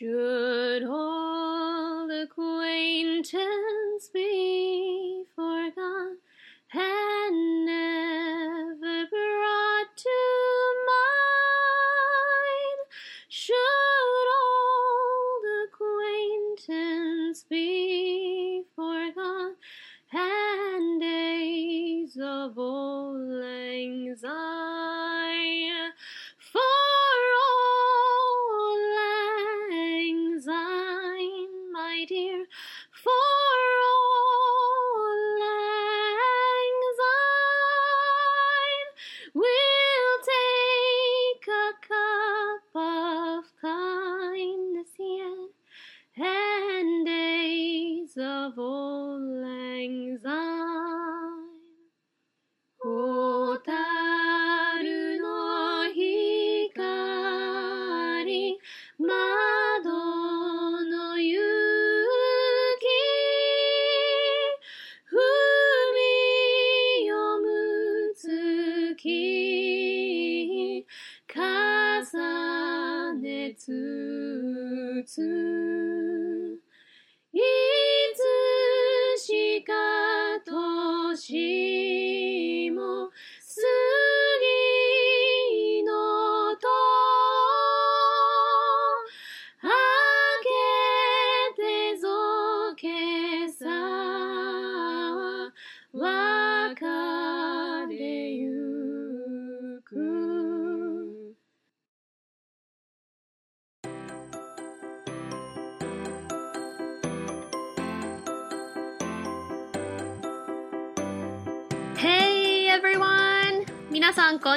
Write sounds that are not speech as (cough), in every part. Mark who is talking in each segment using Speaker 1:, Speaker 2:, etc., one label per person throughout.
Speaker 1: Should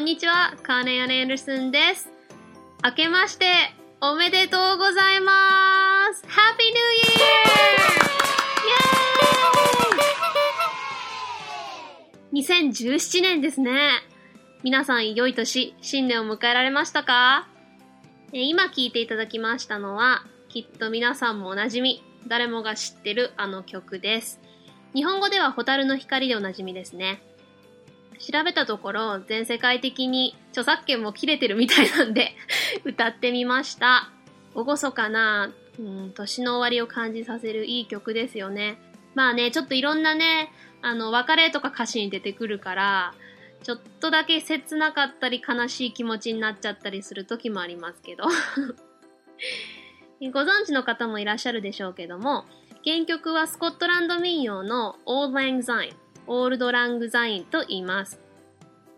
Speaker 1: にちは。カーネアン・エンダーソンです。明けましておめでとうございます。Happy New Year! イェーイ2017年ですね。皆さん良い年、新年を迎えられましたか？今聴いていただきましたのは、きっと皆さんもおなじみ、誰もが知ってるあの曲です。日本語では蛍の光でおなじみですね。調べたところ、全世界的に著作権も切れてるみたいなんで、(laughs) 歌ってみました。厳かな、うん、年の終わりを感じさせるいい曲ですよね。まあね、ちょっといろんなね、あの、別れとか歌詞に出てくるから、ちょっとだけ切なかったり悲しい気持ちになっちゃったりする時もありますけど。(laughs) ご存知の方もいらっしゃるでしょうけども、原曲はスコットランド民謡の Old Lang Syne、オールドラングザインと言います。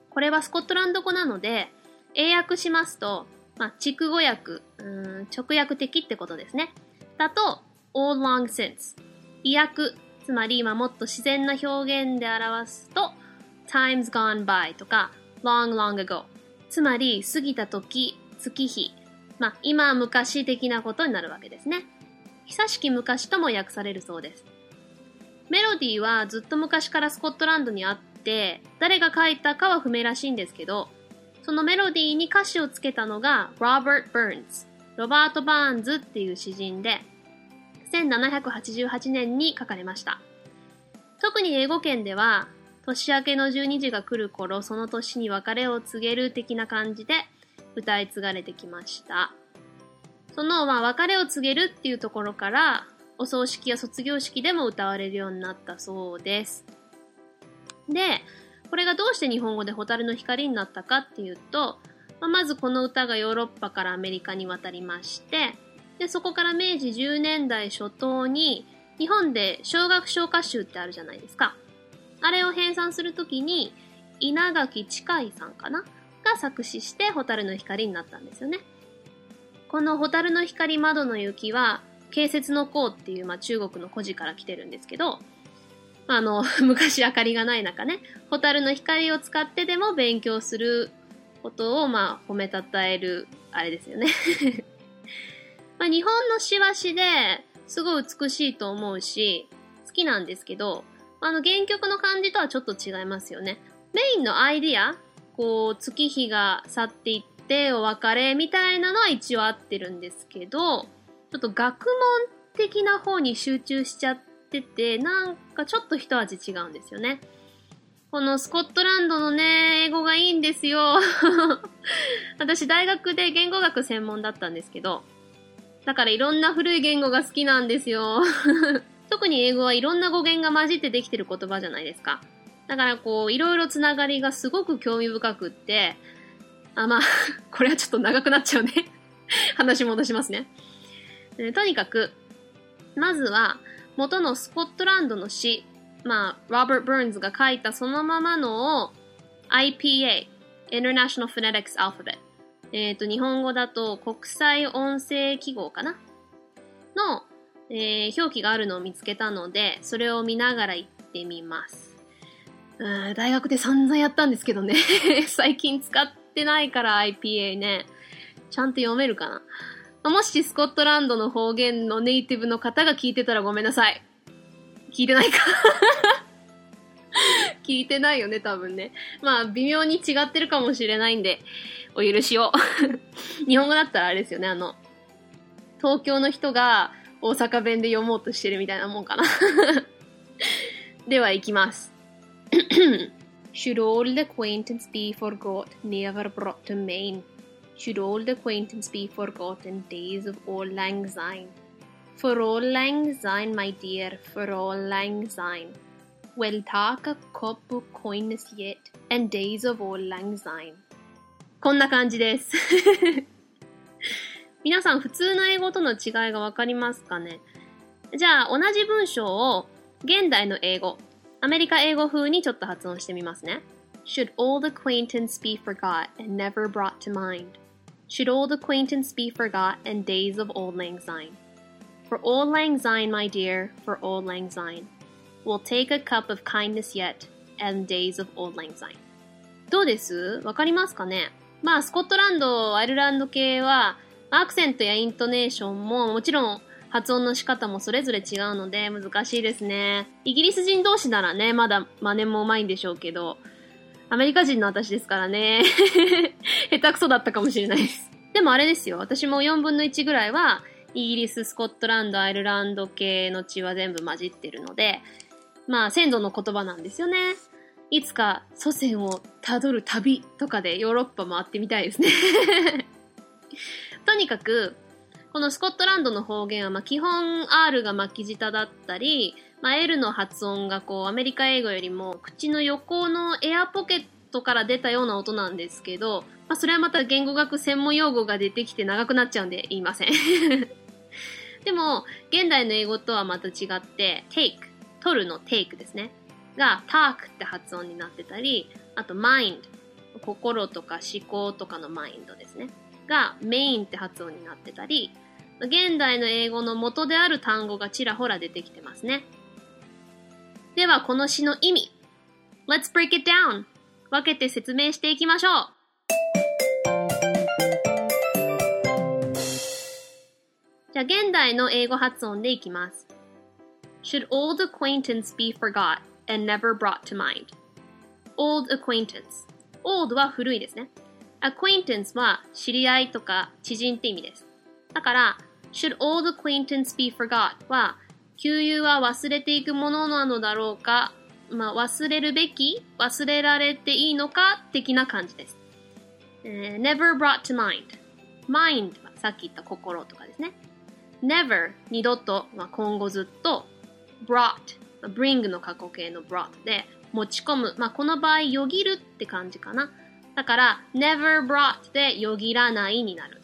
Speaker 1: これはスコットランド語なので、英訳しますと、まあ、筑語訳、うん直訳的ってことですね。だと、all long since。意訳、つまり今もっと自然な表現で表すと、times gone by とか、long long ago。つまり、過ぎた時、月日。まあ、今昔的なことになるわけですね。久しき昔とも訳されるそうです。メロディーはずっと昔からスコットランドにあって、誰が書いたかは不明らしいんですけど、そのメロディーに歌詞をつけたのが Robert Burns。ロバート・バーンズっていう詩人で、1788年に書かれました。特に英語圏では、年明けの12時が来る頃、その年に別れを告げる的な感じで歌い継がれてきました。その、まあ、別れを告げるっていうところから、お葬式や卒業式でも歌われるようになったそうです。で、これがどうして日本語で蛍の光になったかっていうと、まあまずこの歌がヨーロッパからアメリカに渡りまして、で、そこから明治10年代初頭に、日本で小学唱歌集ってあるじゃないですか。あれを編纂するときに、稲垣千海さんかな？が作詞して蛍の光になったんですよね。この蛍の光窓の雪は、慶節の功っていう、まあ、中国の故事から来てるんですけど、あの、(laughs) 昔明かりがない中ね、蛍の光を使ってでも勉強することを、まあ、褒めたたえる、あれですよね。(laughs) まあ、日本のしわしですごい美しいと思うし、好きなんですけど、あの、原曲の感じとはちょっと違いますよね。メインのアイディア、こう、月日が去っていってお別れみたいなのは一応合ってるんですけど、ちょっと学問的な方に集中しちゃってて、なんかちょっと一味違うんですよね。このスコットランドのね、英語がいいんですよ。(laughs) 私大学で言語学専門だったんですけど、だからいろんな古い言語が好きなんですよ。(laughs) 特に英語はいろんな語源が混じってできてる言葉じゃないですか。だからこう、いろいろつながりがすごく興味深くって、あ、まあ、(laughs) これはちょっと長くなっちゃうね話戻しますね。とにかく、まずは、元のスコットランドの詩、まあ、ロバート・バーンズが書いたそのままのを IPA、International Phonetics Alphabet。えっ、ー、と、日本語だと国際音声記号かな？の、えー、表記があるのを見つけたので、それを見ながら言ってみます。大学で散々やったんですけどね (laughs) 最近使ってないから IPA ね。ちゃんと読めるかな？もしスコットランドの方言のネイティブの方が聞いてたらごめんなさい。聞いてないか (laughs) 聞いてないよね、多分ね。まあ、微妙に違ってるかもしれないんで、お許しを。(laughs) 日本語だったらあれですよね、あの、東京の人が大阪弁で読もうとしてるみたいなもんかな (laughs) では、行きます。Should old acquaintance be forgot, never brought to main? Should old acquaintance be forgotten, days of old lang syne? For old lang syne, my dear, for old lang syne. Well, talk a cup of coyness yet, and days of old lang syne. こんな感じです。皆さん、普通の英語との違いがわかりますかねじゃあ、同じ文章を現代の英語、アメリカ英語風にちょっと発音してみますね。Should old acquaintance be forgot and never brought to mind? Should old acquaintance be forgot and days of old lang syne? For old lang syne, my dear, for old lang syne. We'll take a cup of kindness yet, and days of old lang syne. どうですわかりますかねまあ、スコットランド、アイルランド系は、アクセントやイントネーションももちろん発音の仕方もそれぞれ違うので難しいですね。イギリス人同士ならね、まだ真似もうまいんでしょうけど、アメリカ人の私ですからね。(laughs) 下手くそだったかもしれないです。でもあれですよ。私も4分の1ぐらいは、イギリス、スコットランド、アイルランド系の血は全部混じってるので、まあ先祖の言葉なんですよね。いつか祖先をたどる旅とかでヨーロッパ回ってみたいですね (laughs) とにかく、このスコットランドの方言は、まあ、基本 R が巻き舌だったり、まあ、L の発音がこうアメリカ英語よりも口の横のエアポケットから出たような音なんですけど、まあ、それはまた言語学専門用語が出てきて長くなっちゃうんで言いません (laughs) でも、現代の英語とはまた違って、take、取るの take ですね。が talk って発音になってたり、あと mind、心とか思考とかのマインドですね。が main って発音になってたり、現代の英語の元である単語がちらほら出てきてますね。では、この詩の意味。Let's break it down! 分けて説明していきましょう。じゃあ、現代の英語発音でいきます。Should old acquaintance be forgot and never brought to mind? Old acquaintance. Old は古いですね。acquaintance は知り合いとか知人って意味です。だから、should old acquaintance be forgot? は、旧友は忘れていくものなのだろうか、まあ、忘れるべき？忘れられていいのか？的な感じです。えー、never brought to mind. mind はさっき言った心とかですね。never 二度と、まあ、今後ずっと brought bring の過去形の brought で持ち込む。まあ、この場合、よぎるって感じかな。だから、never brought でよぎらないになる。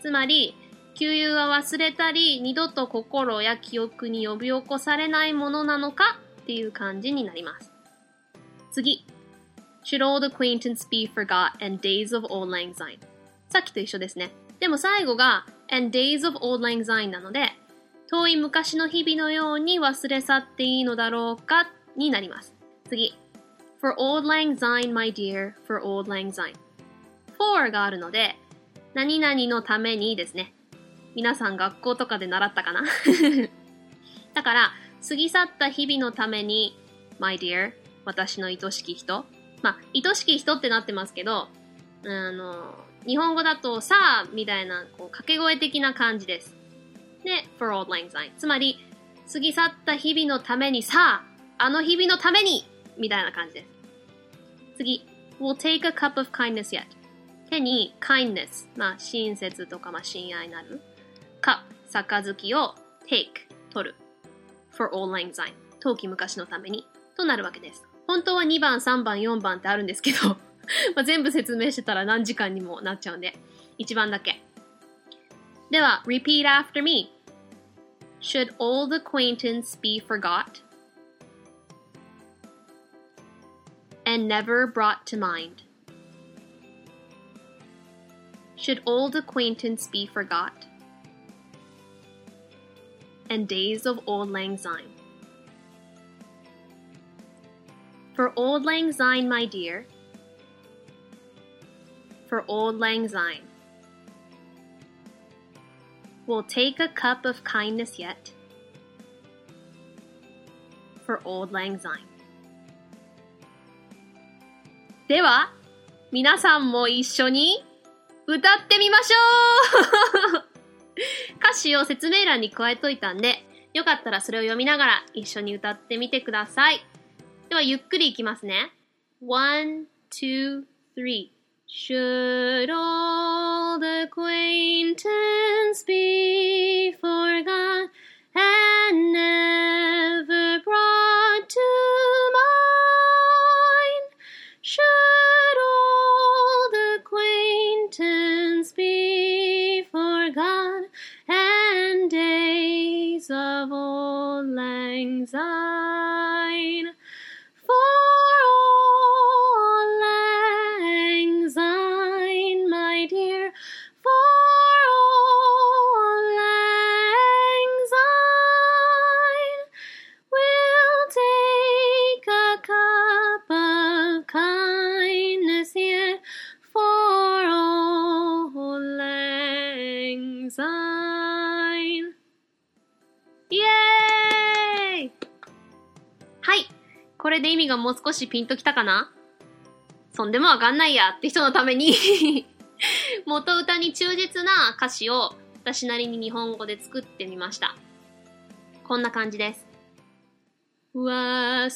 Speaker 1: つまり、旧友は忘れたり、二度と心や記憶に呼び起こされないものなのかっていう感じになります。次。Should old acquaintance be forgot and days of old lang syne? さっきと一緒ですね。でも最後が and days of old lang syne なので、遠い昔の日々のように忘れ去っていいのだろうかになります。次。For old lang syne, my dear, for old lang syne. for があるので、何々のためにですね。皆さん学校とかで習ったかな？(laughs) だから、過ぎ去った日々のために、my dear, 私の愛しき人。まあ、愛しき人ってなってますけど、あの、日本語だとさあみたいなこう掛け声的な感じです。で、for old lang syne。つまり、過ぎ去った日々のためにさあ、あの日々のためにみたいな感じです。次、we'll take a cup of kindness yet. 手に kindness、まあ親切とかまあ親愛なる。cup、杯を take 取る for old lang syne 冬季昔のためにとなるわけです。本当は2番、3番、4番ってあるんですけどまあ全部説明してたら何時間にもなっちゃうんで、1番だけ。では、repeat after me. Should old acquaintance be forgot and never brought to mind? Should old acquaintance be forgot and days of old lang syne? For old lang syne, my dear, for old lang syne. We'll take a cup of kindness yet for old lang syne. では、皆さんも一緒に歌ってみましょう (laughs) 歌詞を説明欄に加えといたんで、よかったらそれを読みながら一緒に歌ってみてください。では、ゆっくりいきますね。one, two, three. Should old acquaintance be forgot? Lang syne? 味がもう少しピンときたかな？そんでもわかんないやって人のために (laughs) 元歌に忠実な歌詞を私なりに日本語で作ってみました。こんな感じです。忘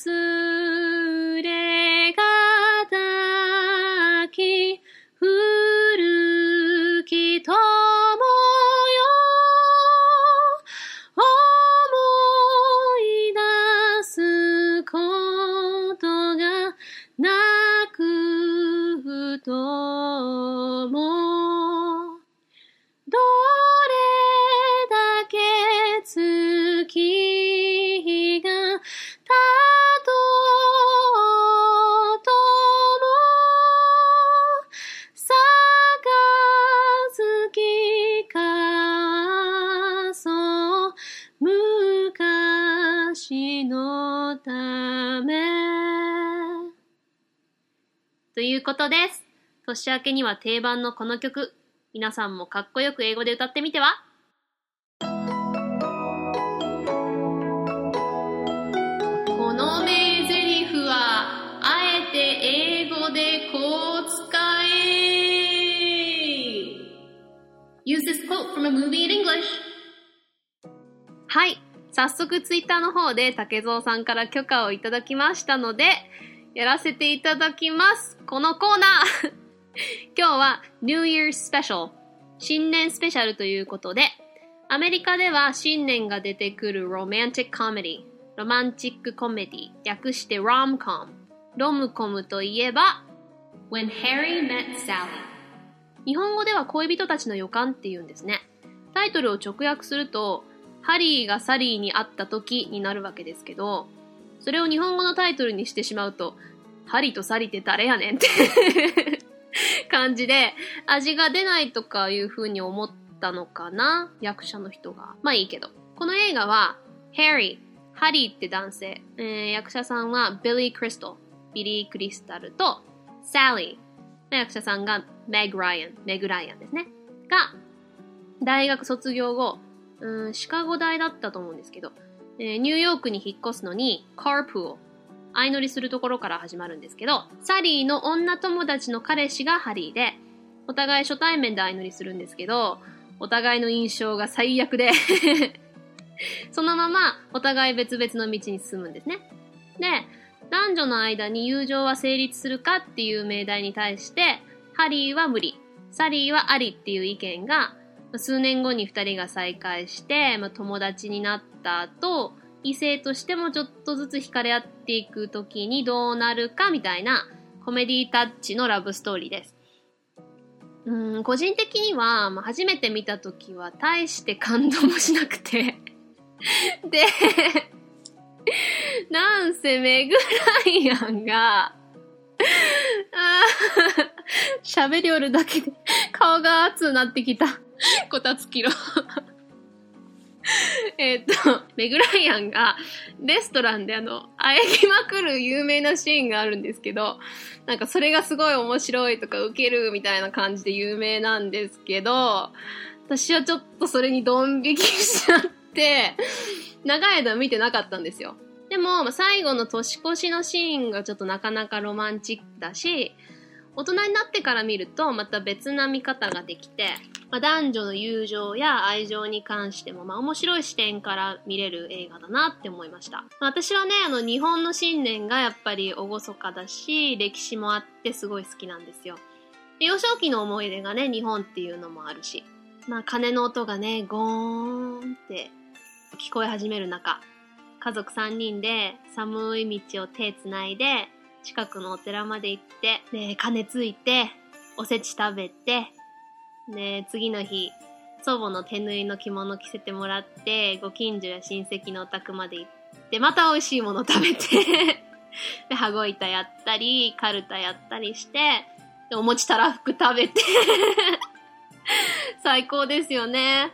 Speaker 1: ということです。年明けには定番のこの曲、皆さんもかっこよく英語で歌ってみては？この名台詞は、あえて英語でこう使え Use this quote from a movie in English. はい。早速ツイッターの方で竹蔵さんから許可をいただきましたので、やらせていただきます。このコーナー (laughs) 今日は New Year's Special 新年スペシャルということで、アメリカでは新年が出てくる Romantic Comedy ロマンチックコメディ略して Rom-Com ロムコムといえば When Harry Met Sally 日本語では恋人たちの予感って言うんですね。タイトルを直訳すると、ハリーがサリーに会った時になるわけですけど、それを日本語のタイトルにしてしまうと、ハリーとサリーって誰やねんって感じで、味が出ないとかいう風に思ったのかな訳者の人が。まあいいけど。この映画は、ハリー、ハリーって男性、えー役者さんはビリー・クリストル、ビリー・クリスタルと、サリー、役者さんがメグ・ライアン、メグ・ライアンですね。が、大学卒業後、うん、シカゴ大だったと思うんですけど、えニューヨークに引っ越すのに、カープを相乗りするところから始まるんですけど、サリーの女友達の彼氏がハリーで、お互い初対面で相乗りするんですけど、お互いの印象が最悪で、(laughs) そのままお互い別々の道に進むんですね。で、男女の間に友情は成立するかっていう命題に対して、ハリーは無理、サリーはありっていう意見が、数年後に2人が再会して、まあ、友達になった後、異性としてもちょっとずつ惹かれ合っていく時にどうなるかみたいなコメディタッチのラブストーリーです。うん、個人的には、まあ、初めて見た時は大して感動もしなくて (laughs) で、なんせメグライアンが、喋りおるだけで顔が熱くなってきた。(laughs) こたつきろ。(laughs) えっと、メグライアンがレストランであの、あえぎまくる有名なシーンがあるんですけど、なんかそれがすごい面白いとかウケるみたいな感じで有名なんですけど、私はちょっとそれにドン引きしちゃって、長い間見てなかったんですよ。でも、最後の年越しのシーンがちょっとなかなかロマンチックだし、大人になってから見るとまた別な見方ができて、まあ、男女の友情や愛情に関しても、まあ、面白い視点から見れる映画だなって思いました。まあ、私はね、あの、日本の信念がやっぱり厳かだし、歴史もあってすごい好きなんですよ。幼少期の思い出がね、日本っていうのもあるし、まあ、鐘の音がね、ゴーンって聞こえ始める中、家族3人で寒い道を手つないで、近くのお寺まで行って、で、鐘ついて、おせち食べて、で、次の日、祖母の手縫いの着物着せてもらって、ご近所や親戚のお宅まで行って、また美味しいもの食べて (laughs) で、羽子板やったり、カルタやったりして、で、お餅たらふく食べて (laughs) 最高ですよね。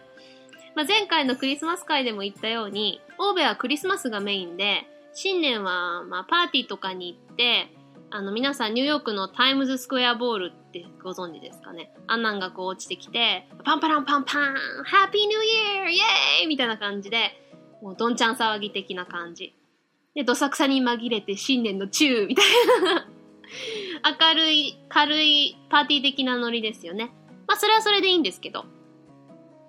Speaker 1: まあ、前回のクリスマス会でも言ったように、オーベはクリスマスがメインで、新年は、まあ、パーティーとかに行って、あの、皆さんニューヨークのタイムズスクエアボールってご存知ですかね。あんなんがこう落ちてきて、パンパランパンパンハッピーニューイヤーイエーイみたいな感じで、もうどんちゃん騒ぎ的な感じ。で、どさくさに紛れて新年のチューみたいな明るい、軽いパーティー的なノリですよね。まあ、それはそれでいいんですけど。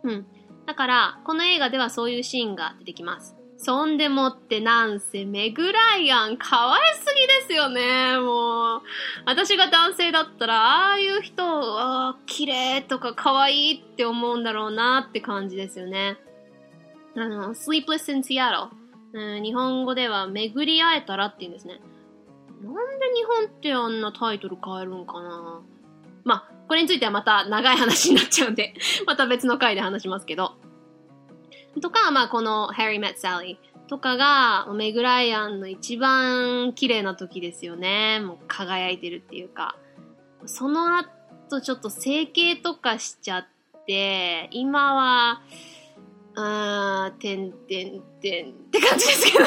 Speaker 1: うん。だから、この映画ではそういうシーンが出てきます。そんでもってなんせメグライアン可愛すぎですよね、もう。私が男性だったら、ああいう人、ああ、綺麗とか可愛いって思うんだろうなって感じですよね。あの、Sleepless in Seattle、うん。日本語では巡り会えたらって言うんですね。なんで日本ってあんなタイトル変えるんかなまあ、これについてはまた長い話になっちゃうんでまた別の回で話しますけど。とか、まあ、この Harry Met Sally とかが、メグライアンの一番綺麗な時ですよね。もう輝いてるっていうか。その後ちょっと整形とかしちゃって、今は、あー、てんてんてんって感じですけ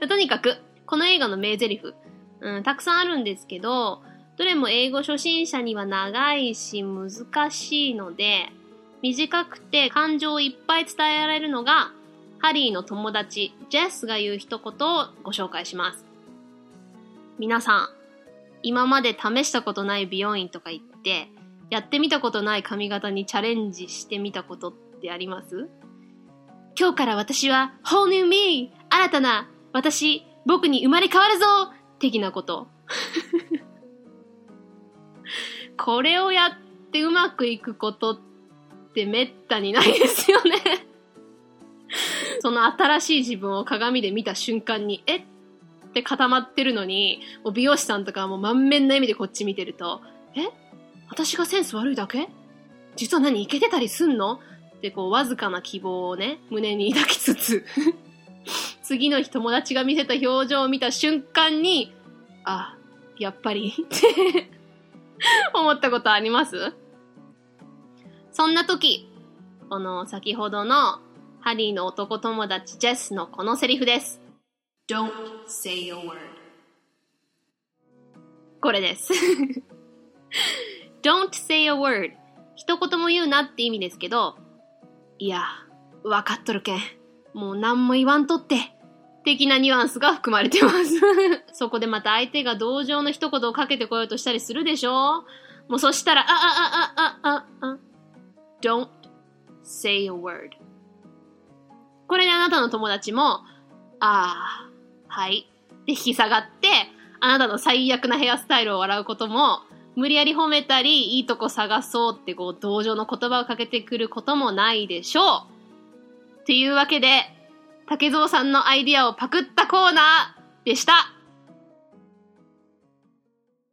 Speaker 1: ど (laughs) とにかく、この映画の名台詞、うん、たくさんあるんですけど、どれも英語初心者には長いし難しいので、短くて感情をいっぱい伝えられるのが、ハリーの友達、ジェスが言う一言をご紹介します。皆さん、今まで試したことない美容院とか行って、やってみたことない髪型にチャレンジしてみたことってあります？今日から私は whole new me! 新たな私、僕に生まれ変わるぞ的なこと。(laughs) これをやってうまくいくことってってめったにないですよね。その新しい自分を鏡で見た瞬間に、えっ？て固まってるのに、もう美容師さんとかも満面の笑みでこっち見てると、え？私がセンス悪いだけ？実は何いけてたりすんの？ってこうわずかな希望をね、胸に抱きつつ (laughs) 次の日友達が見せた表情を見た瞬間に、あ、やっぱり？って思ったことあります？そんな時、この先ほどのハリーの男友達ジェスのこのセリフです。Don't say a word. これです。(laughs) Don't say a word. 一言も言うなって意味ですけど、いや、わかっとるけん。もう何も言わんとって。的なニュアンスが含まれてます。(laughs) そこでまた相手が同情の一言をかけてこようとしたりするでしょ？もうそしたら、あ、あ、あ、あ、あ、あ、あ、don't say a word. これであなたの友達も、ああ、はい。で、引き下がって、あなたの最悪なヘアスタイルを笑うことも無理やり褒めたり、いいとこ探そうってこう、同情の言葉をかけてくることもないでしょう。っていうわけで、竹蔵さんのアイディアをパクったコーナーでした。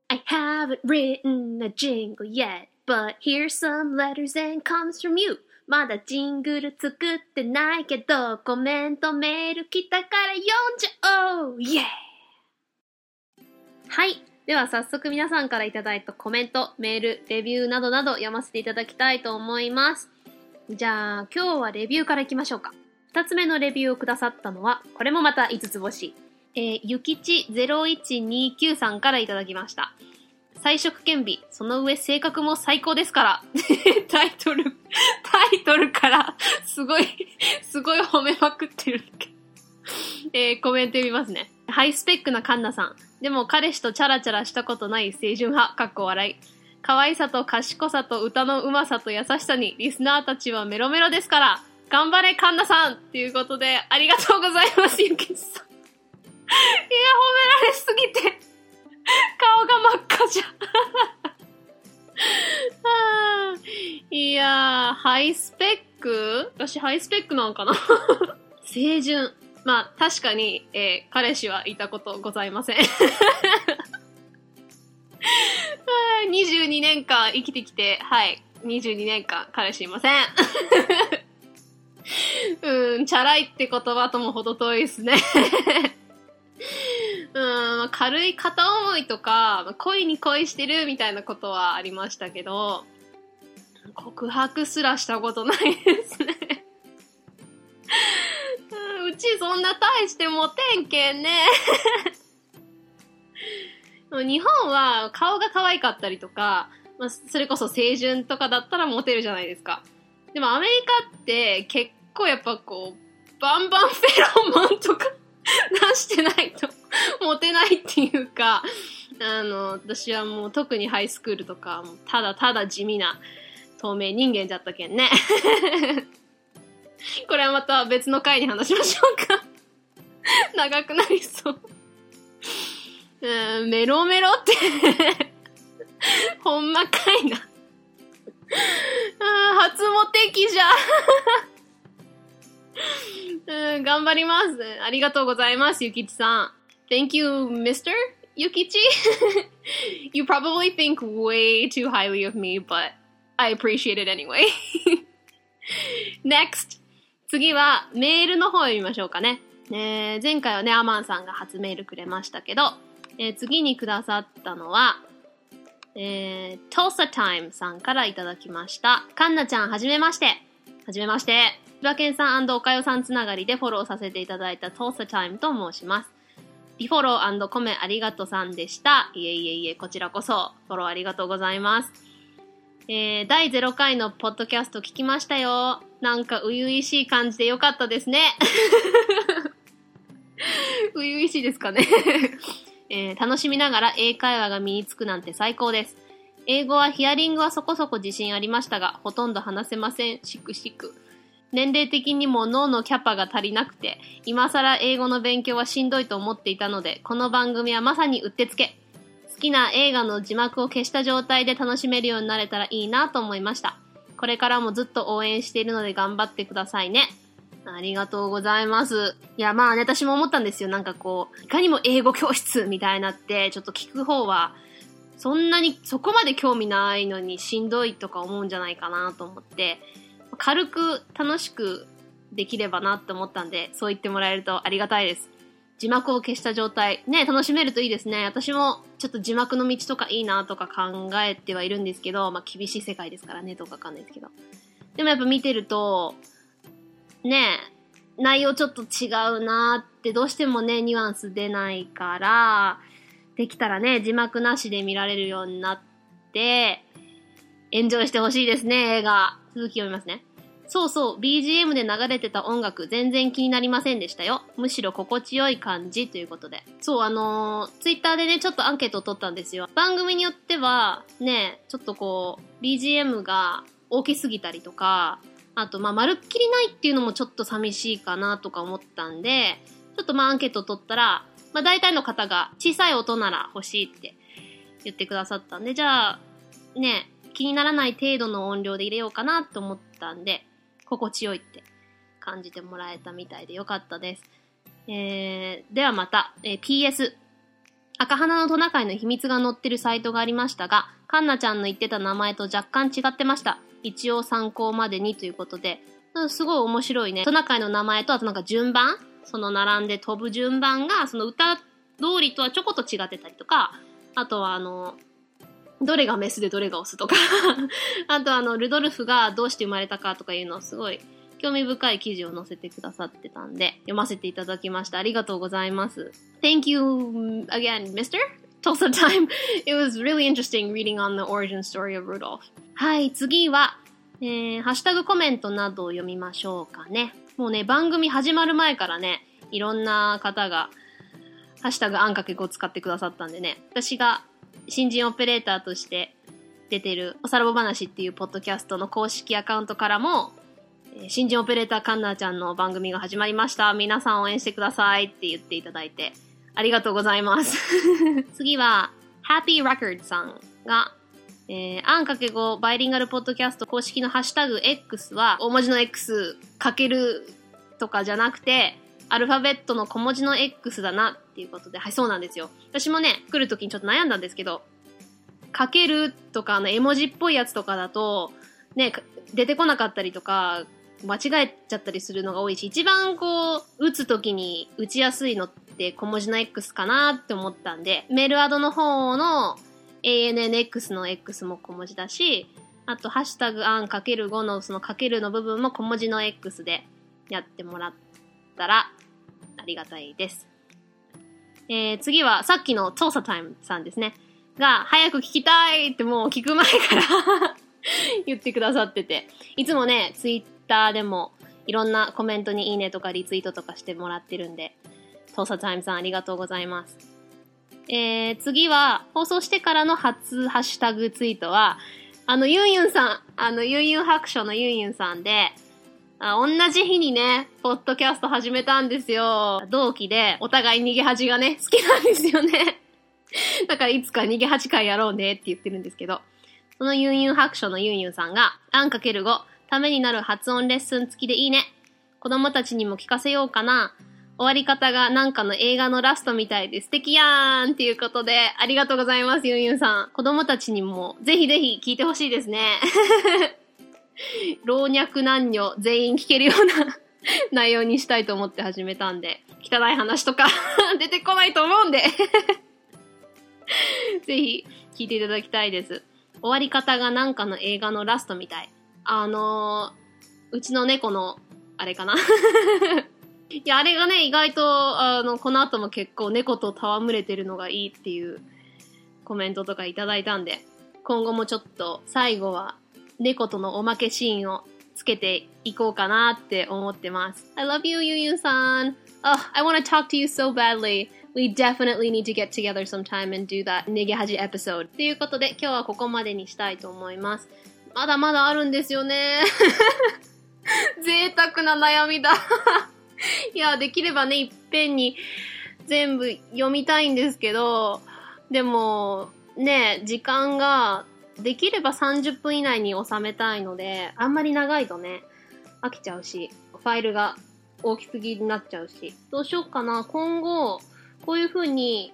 Speaker 1: I haven't written a jingle yet, but here's some letters and comes from you. まだジングル作ってないけど、コメントメール来たから読んじゃおうイェーはい。では早速皆さんからいただいたコメント、メール、レビューなどなど読ませていただきたいと思います。じゃあ、今日はレビューからいきましょうか。二つ目のレビューをくださったのは、これもまた五つ星。えー、ゆきち0129さんからいただきました。彩色兼備、その上性格も最高ですから。(laughs) タイトル、タイトルから、すごい、すごい褒めまくってるんだけど。えー、コメント読みますね。ハイスペックなカンナさん。でも彼氏とチャラチャラしたことない清純派、かっこ笑い。可愛さと賢さと歌のうまさと優しさにリスナーたちはメロメロですから、頑張れカンナさんっていうことで、ありがとうございます、ゆきさん。いや、褒められすぎて、(laughs) 顔が真っ赤じゃん。(laughs) いやー、ハイスペック？私ハイスペックなんかな？(laughs) 清純。まあ、確かに、えー、彼氏はいたことございません。22年間生きてきて、はい。22年間彼氏いません。うん、チャラいって言葉とも程遠いですね。うん、軽い片思いとか、恋に恋してるみたいなことはありましたけど、告白すらしたことないですね。うちそんな大してモテんけんね。日本は顔が可愛かったりとか、まあ、それこそ清純とかだったらモテるじゃないですか。でもアメリカって結構やっぱこう、バンバンフェロモンとか (laughs) 出してないと (laughs) モテないっていうか、あの、私はもう特にハイスクールとか、ただただ地味な透明人間だったけんね。(laughs) これはまた別の回に話しましょうか (laughs) 長くなりそう。うん、メロメロってほんまかいなあ初モテ期じゃうん、頑張ります。ありがとうございます、ゆきちさん。Thank you, Mr. Yukichi. (laughs) you probably think way too highly of me, but I appreciate it anyway. (laughs) Next. 次はメールの方を読みましょうかね。えー、前回はね、アマンさんが初メールくれましたけど、えー、次にくださったのは、えー、トーサタイムさんからいただきました。カンナちゃん、はじめまして。はじめまして。千葉県さんおかよさんつながりでフォローさせていただいたトーサタイムと申します。リフォローコメありがとうさんでした。いえいえいえ、こちらこそフォローありがとうございます。えー、第0回のポッドキャスト聞きましたよ。なんか、初々しい感じでよかったですね。(laughs) 初々しいですかね (laughs) えー、楽しみながら英会話が身につくなんて最高です。英語はヒアリングはそこそこ自信ありましたが、ほとんど話せません。しくしく。年齢的にも脳のキャパが足りなくて、今更英語の勉強はしんどいと思っていたので、この番組はまさにうってつけ。好きな映画の字幕を消した状態で楽しめるようになれたらいいなと思いました。これからもずっと応援しているので頑張ってくださいね。ありがとうございます。いや、まあね、私も思ったんですよ。なんかこう、いかにも英語教室みたいなって、ちょっと聞く方は、そんなに、そこまで興味ないのにしんどいとか思うんじゃないかなと思って、軽く楽しくできればなって思ったんで、そう言ってもらえるとありがたいです。字幕を消した状態、ね、楽しめるといいですね。私もちょっと字幕の道とかいいなとか考えてはいるんですけど、まあ厳しい世界ですからね、どうかわかんないですけど。でもやっぱ見てると、ね、内容ちょっと違うなってどうしてもね、ニュアンス出ないから、できたらね、字幕なしで見られるようになって、エンジョイしてほしいですね、映画。続き読みますね。そうそう、BGM で流れてた音楽全然気になりませんでしたよ。むしろ心地よい感じということで。そう、あのー、ツイッターでね、ちょっとアンケートを取ったんですよ。番組によっては、ね、ちょっとこう、BGM が大きすぎたりとか、あと、まあ、まるっきりないっていうのもちょっと寂しいかなとか思ったんで、ちょっとまあ、アンケートを取ったら、まあ、大体の方が小さい音なら欲しいって言ってくださったんで、じゃあ、ね、気にならない程度の音量で入れようかなと思ったんで、心地よいって感じてもらえたみたいでよかったです。えー、ではまた、えー、PS。赤花のトナカイの秘密が載ってるサイトがありましたが、カンナちゃんの言ってた名前と若干違ってました。一応参考までにということで、すごい面白いね。トナカイの名前と、あとなんか順番その並んで飛ぶ順番が、その歌通りとはちょこっと違ってたりとか、あとはあの、どれがメスでどれがオスとか (laughs) あとあの、ルドルフがどうして生まれたかとかいうのをすごい興味深い記事を載せてくださってたんで、読ませていただきました。ありがとうございます。Thank you again, Mr. Tulsa Time. It was really interesting reading on the origin story of Rudolph. はい、次は、えー、ハッシュタグコメントなどを読みましょうかね。もうね、番組始まる前からね、いろんな方が、ハッシュタグあんかけ語使ってくださったんでね、私が新人オペレーターとして出てるおさらぼ話っていうポッドキャストの公式アカウントからも、新人オペレーターカンナちゃんの番組が始まりました。皆さん応援してくださいって言っていただいて、ありがとうございます。(laughs) 次は、Happy Record さんが、えー、あんかけ語バイリンガルポッドキャスト公式のハッシュタグ X は、大文字の X かけるとかじゃなくて、アルファベットの小文字の X だなっていうことで、はい、そうなんですよ。私もね、来るときにちょっと悩んだんですけど、かけるとか、あの、絵文字っぽいやつとかだと、ね、出てこなかったりとか、間違えちゃったりするのが多いし、一番こう、打つときに打ちやすいのって小文字の X かなって思ったんで、メールアドの方の ANNX の X も小文字だし、あと、ハッシュタグアンかける5のそのかけるの部分も小文字の X でやってもらってたらありがたいです。えー、次はさっきの調査タイムさんですね。が、早く聞きたいってもう聞く前から (laughs) 言ってくださってて。いつもね、ツイッターでもいろんなコメントにいいねとかリツイートとかしてもらってるんで、調査タイムさんありがとうございます。えー、次は、放送してからの初ハッシュタグツイートは、あの、ユンユンさん、あの、ユンユン白書のユンユンさんで、あ同じ日にね、ポッドキャスト始めたんですよ。同期で、お互い逃げ恥がね、好きなんですよね。(laughs) だからいつか逃げ恥会やろうねって言ってるんですけど、そのユンユン白書のユンユンさんが、あんかける5、ためになる発音レッスン付きでいいね。子供たちにも聞かせようかな。終わり方がなんかの映画のラストみたいで素敵やーんっていうことで、ありがとうございます、ユンユンさん。子供たちにもぜひぜひ聞いてほしいですね。(laughs) 老若男女全員聞けるような内容にしたいと思って始めたんで、汚い話とか (laughs) 出てこないと思うんで (laughs) ぜひ聞いていただきたいです。終わり方がなんかの映画のラストみたい。あのー、うちの猫の、あれかな (laughs) いや、あれがね、意外と、あの、この後も結構猫と戯れてるのがいいっていうコメントとかいただいたんで、今後もちょっと最後は猫とのおまけシーンをつけていこうかなって思ってます。I love you, ゆゆんさん。Oh, I want to talk to you so badly. We definitely need to get together sometime and do that ネゲハジエピソード。ということで、今日はここまでにしたいと思います。まだまだあるんですよね。(laughs) 贅沢な悩みだ。いや、できればね、いっぺんに全部読みたいんですけど、でも、ね、時間ができれば30分以内に収めたいので、あんまり長いとね、飽きちゃうし、ファイルが大きすぎになっちゃうし、どうしようかな。今後、こういう風に、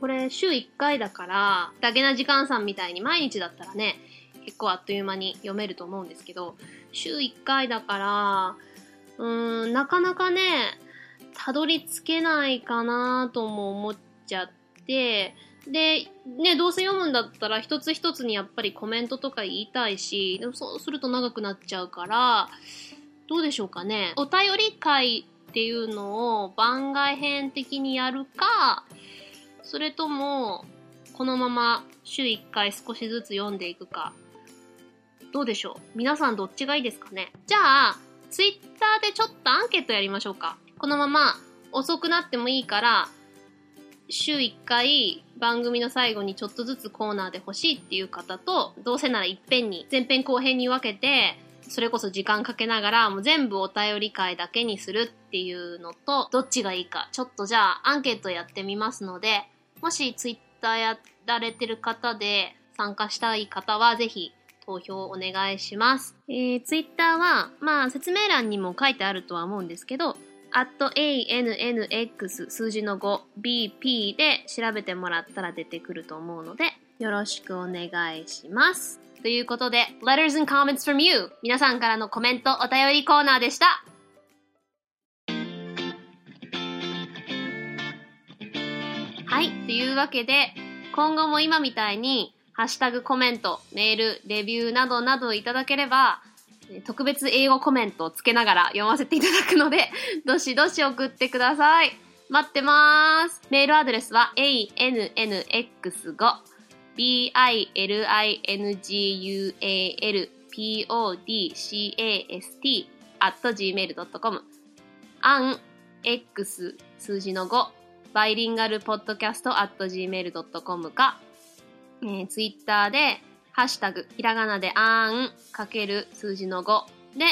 Speaker 1: これ週1回だから、だけな時間さんみたいに毎日だったらね、結構あっという間に読めると思うんですけど、週1回だから、うーん、なかなかね、たどり着けないかなとも思っちゃって、で、ね、どうせ読むんだったら一つ一つにやっぱりコメントとか言いたいし、でもそうすると長くなっちゃうから、どうでしょうかね。お便り会っていうのを番外編的にやるか、それとも、このまま週1回少しずつ読んでいくか。どうでしょう皆さんどっちがいいですかねじゃあ、ツイッターでちょっとアンケートやりましょうか。このまま遅くなってもいいから、週1回番組の最後にちょっとずつコーナーで欲しいっていう方と、どうせならいっぺんに前編後編に分けて、それこそ時間かけながら、もう全部お便り会だけにするっていうのと、どっちがいいか、ちょっとじゃあアンケートやってみますので、もしツイッ Twitter やられてる方で参加したい方はぜひ投票お願いします。えー、Twitter は、まあ説明欄にも書いてあるとは思うんですけど、at ANNX 数字の 5BP で調べてもらったら出てくると思うので、よろしくお願いします。ということで、Letters and Comments from You 皆さんからのコメントお便りコーナーでした。はい。というわけで、今後も今みたいに、ハッシュタグコメント、メール、レビューなどなどいただければ、特別英語コメントをつけながら読ませていただくので、(laughs) どしどし送ってください。待ってます。メールアドレスは annx5 bilanggualpodcast at gmail.com アン x 数字の5バイリンガルポッドキャスト at gmail.com か、えー、ツイッターでハッシュタグひらがなであーんかける数字の5で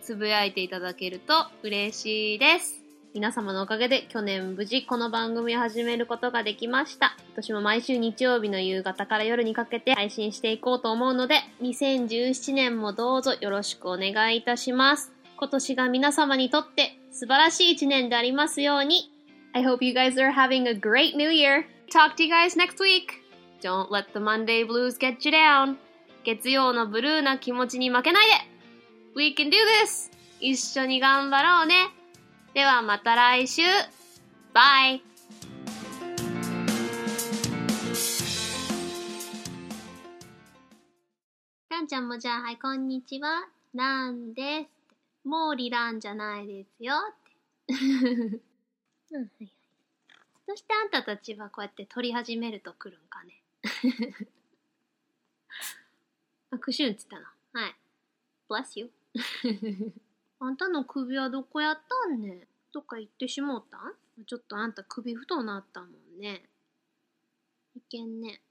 Speaker 1: つぶやいていただけると嬉しいです。皆様のおかげで去年無事この番組を始めることができました。今年も毎週日曜日の夕方から夜にかけて配信していこうと思うので、2017年もどうぞよろしくお願いいたします。今年が皆様にとって素晴らしい一年でありますように。I hope you guys are having a great new year. Talk to you guys next week. Don't let the Monday blues get you down. 月曜のブルーな気持ちに負けないで !We can do this! 一緒に頑張ろうねではまた来週バイランちゃんもじゃあ、はい、こんにちは。ランです。もうリランじゃないですよ。(laughs) うん、はいはい。そしてあんたたちはこうやって撮り始めると来るんかね？(laughs) あ、クシュンっつったの。はい。bless you. (laughs) あんたの首はどこやったんね？んどっか行ってしもうたん？ちょっとあんた首太なったもんね。いけんね。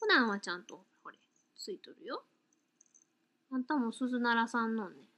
Speaker 1: 普段はちゃんと、ほれ、ついとるよ。あんたも鈴ならさんのね。